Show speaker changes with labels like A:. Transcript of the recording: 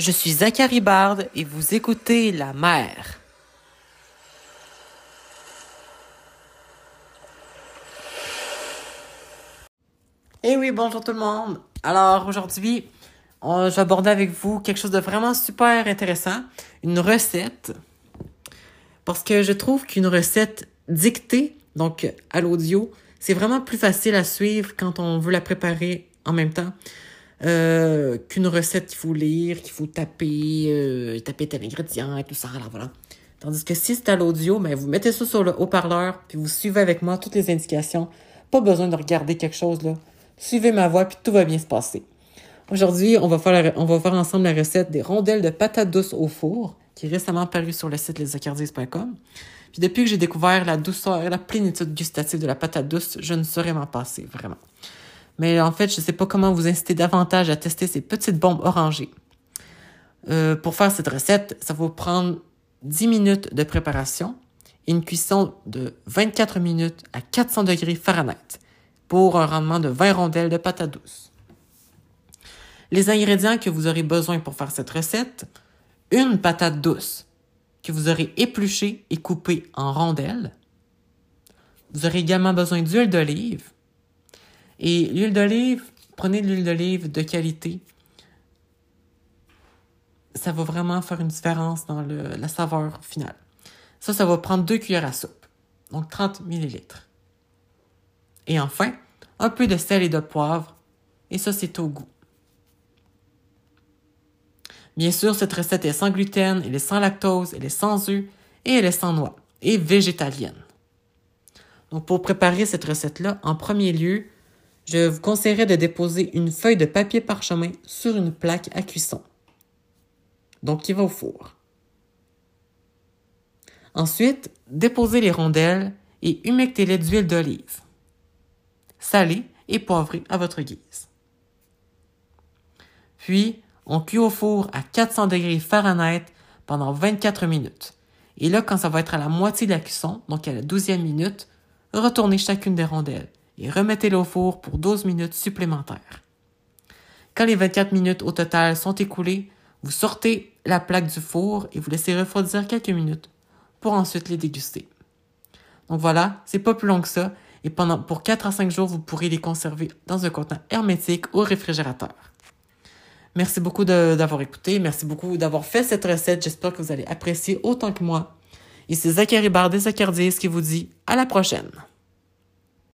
A: Je suis Zachary Bard et vous écoutez La Mer. Eh oui, bonjour tout le monde. Alors aujourd'hui, je vais aborder avec vous quelque chose de vraiment super intéressant, une recette. Parce que je trouve qu'une recette dictée, donc à l'audio, c'est vraiment plus facile à suivre quand on veut la préparer en même temps euh, qu'une recette qu'il faut lire, qu'il faut taper, euh, taper tel ingrédient et tout ça. Alors voilà. Tandis que si c'est à l'audio, ben, vous mettez ça sur le haut-parleur, puis vous suivez avec moi toutes les indications. Pas besoin de regarder quelque chose, là. Suivez ma voix, puis tout va bien se passer. Aujourd'hui, on va faire, ensemble la recette des rondelles de patates douces au four, qui est récemment parue sur le site lesacardis.com. Puis depuis que j'ai découvert la douceur et la plénitude gustative de la patate douce, je ne saurais m'en passer, vraiment. Mais en fait, je ne sais pas comment vous inciter davantage à tester ces petites bombes orangées. Euh, pour faire cette recette, ça va vous prendre 10 minutes de préparation et une cuisson de 24 minutes à 400 degrés Fahrenheit pour un rendement de 20 rondelles de patates douces. Les ingrédients que vous aurez besoin pour faire cette recette, une patate douce que vous aurez épluchée et coupée en rondelles. Vous aurez également besoin d'huile d'olive. Et l'huile d'olive, prenez de l'huile d'olive de qualité. Ça va vraiment faire une différence dans le- la saveur finale. Ça, ça va prendre deux cuillères à soupe, donc 30 millilitres. Et enfin, un peu de sel et de poivre, et ça, c'est au goût. Bien sûr, cette recette est sans gluten, elle est sans lactose, elle est sans œufs et elle est sans noix et végétalienne. Donc, pour préparer cette recette-là, en premier lieu, je vous conseillerais de déposer une feuille de papier parchemin sur une plaque à cuisson. Donc, qui va au four. Ensuite, déposez les rondelles et humectez-les d'huile d'olive. Salez et poivrez à votre guise. Puis, on cuit au four à 400 degrés Fahrenheit pendant 24 minutes. Et là, quand ça va être à la moitié de la cuisson, donc à la 12e minute, retournez chacune des rondelles et remettez-les au four pour 12 minutes supplémentaires. Quand les 24 minutes au total sont écoulées, vous sortez la plaque du four et vous laissez refroidir quelques minutes pour ensuite les déguster. Donc voilà, c'est pas plus long que ça et pendant pour 4 à 5 jours, vous pourrez les conserver dans un contenant hermétique au réfrigérateur. Merci beaucoup d'avoir écouté. Merci beaucoup d'avoir fait cette recette. J'espère que vous allez apprécier autant que moi. Et c'est Zachary Bard des Zacardis qui vous dit à la prochaine.